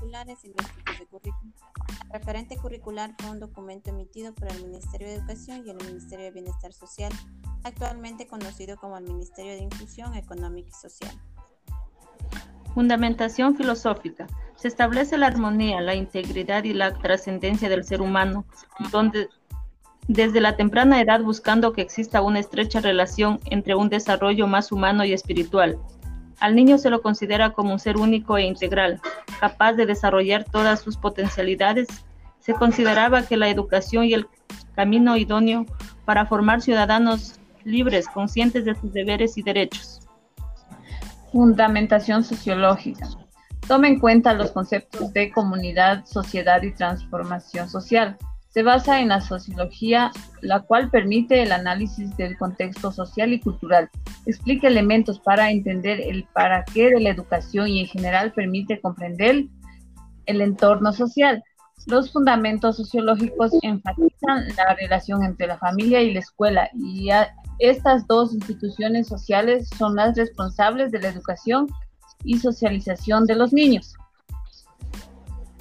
curriculares y tipos de currículum. Referente curricular fue un documento emitido por el Ministerio de Educación y el Ministerio de Bienestar Social, actualmente conocido como el Ministerio de Inclusión Económica y Social. Fundamentación filosófica. Se establece la armonía, la integridad y la trascendencia del ser humano, donde desde la temprana edad buscando que exista una estrecha relación entre un desarrollo más humano y espiritual. Al niño se lo considera como un ser único e integral, capaz de desarrollar todas sus potencialidades. Se consideraba que la educación y el camino idóneo para formar ciudadanos libres, conscientes de sus deberes y derechos. Fundamentación sociológica. Toma en cuenta los conceptos de comunidad, sociedad y transformación social se basa en la sociología, la cual permite el análisis del contexto social y cultural. Explica elementos para entender el para qué de la educación y en general permite comprender el entorno social. Los fundamentos sociológicos enfatizan la relación entre la familia y la escuela y estas dos instituciones sociales son las responsables de la educación y socialización de los niños.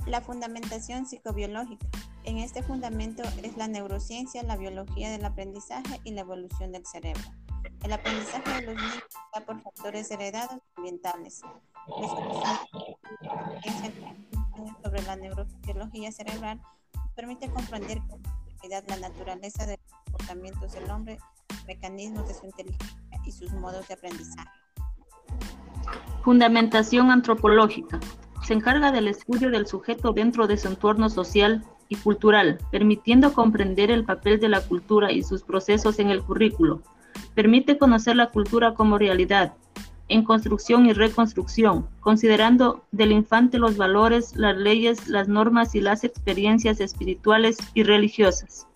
La fundamentación psicobiológica. En este fundamento es la neurociencia, la biología del aprendizaje y la evolución del cerebro. El aprendizaje de los niños está por factores heredados y ambientales. sobre la neurofisiología cerebral permite comprender con profundidad la naturaleza de los comportamientos del hombre, mecanismos de su inteligencia y sus modos de aprendizaje. Fundamentación antropológica. Se encarga del estudio del sujeto dentro de su entorno social y cultural, permitiendo comprender el papel de la cultura y sus procesos en el currículo. Permite conocer la cultura como realidad, en construcción y reconstrucción, considerando del infante los valores, las leyes, las normas y las experiencias espirituales y religiosas.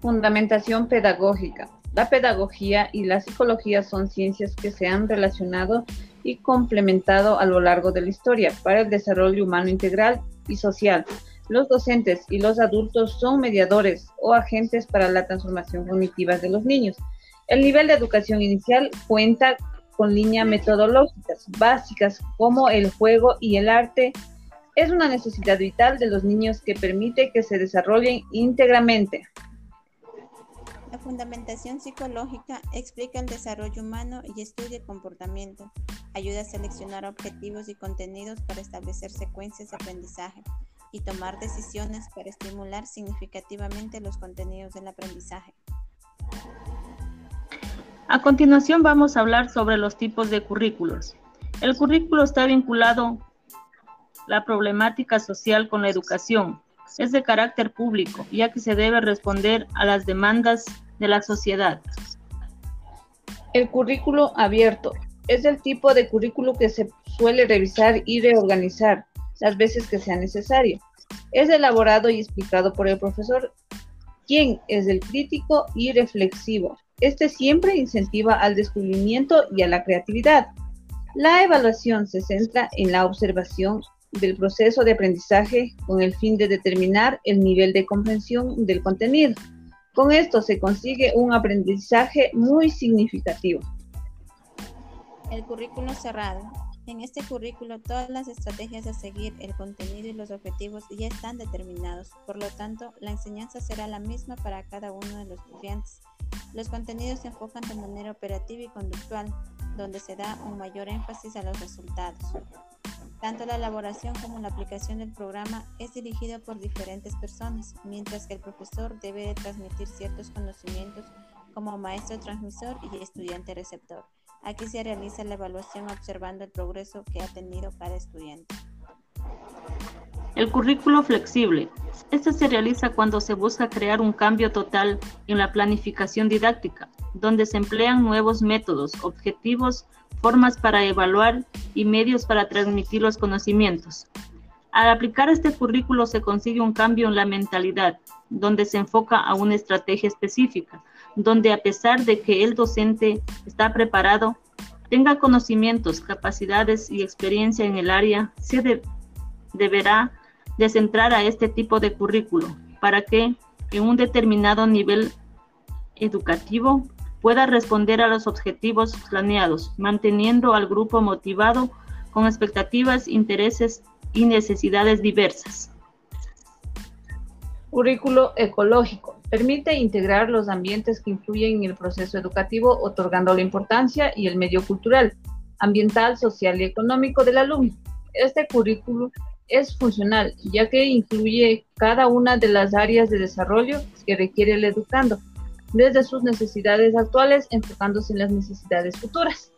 Fundamentación pedagógica. La pedagogía y la psicología son ciencias que se han relacionado y complementado a lo largo de la historia para el desarrollo humano integral y social los docentes y los adultos son mediadores o agentes para la transformación cognitiva de los niños. El nivel de educación inicial cuenta con líneas metodológicas básicas como el juego y el arte. Es una necesidad vital de los niños que permite que se desarrollen íntegramente. La fundamentación psicológica explica el desarrollo humano y estudia el comportamiento. Ayuda a seleccionar objetivos y contenidos para establecer secuencias de aprendizaje y tomar decisiones para estimular significativamente los contenidos del aprendizaje. A continuación vamos a hablar sobre los tipos de currículos. El currículo está vinculado la problemática social con la educación. Es de carácter público, ya que se debe responder a las demandas de la sociedad. El currículo abierto es el tipo de currículo que se suele revisar y reorganizar las veces que sea necesario. Es elaborado y explicado por el profesor, quien es el crítico y reflexivo. Este siempre incentiva al descubrimiento y a la creatividad. La evaluación se centra en la observación del proceso de aprendizaje con el fin de determinar el nivel de comprensión del contenido. Con esto se consigue un aprendizaje muy significativo. El currículo cerrado en este currículo, todas las estrategias a seguir, el contenido y los objetivos ya están determinados. Por lo tanto, la enseñanza será la misma para cada uno de los estudiantes. Los contenidos se enfocan de manera operativa y conductual, donde se da un mayor énfasis a los resultados. Tanto la elaboración como la aplicación del programa es dirigido por diferentes personas, mientras que el profesor debe transmitir ciertos conocimientos como maestro transmisor y estudiante receptor. Aquí se realiza la evaluación observando el progreso que ha tenido cada estudiante. El currículo flexible. Este se realiza cuando se busca crear un cambio total en la planificación didáctica, donde se emplean nuevos métodos, objetivos, formas para evaluar y medios para transmitir los conocimientos. Al aplicar este currículo se consigue un cambio en la mentalidad, donde se enfoca a una estrategia específica, donde a pesar de que el docente está preparado, tenga conocimientos, capacidades y experiencia en el área, se deberá de centrar a este tipo de currículo para que en un determinado nivel educativo pueda responder a los objetivos planeados, manteniendo al grupo motivado con expectativas, intereses y necesidades diversas. Currículo ecológico. Permite integrar los ambientes que influyen en el proceso educativo, otorgando la importancia y el medio cultural, ambiental, social y económico del alumno. Este currículo es funcional, ya que incluye cada una de las áreas de desarrollo que requiere el educando, desde sus necesidades actuales, enfocándose en las necesidades futuras.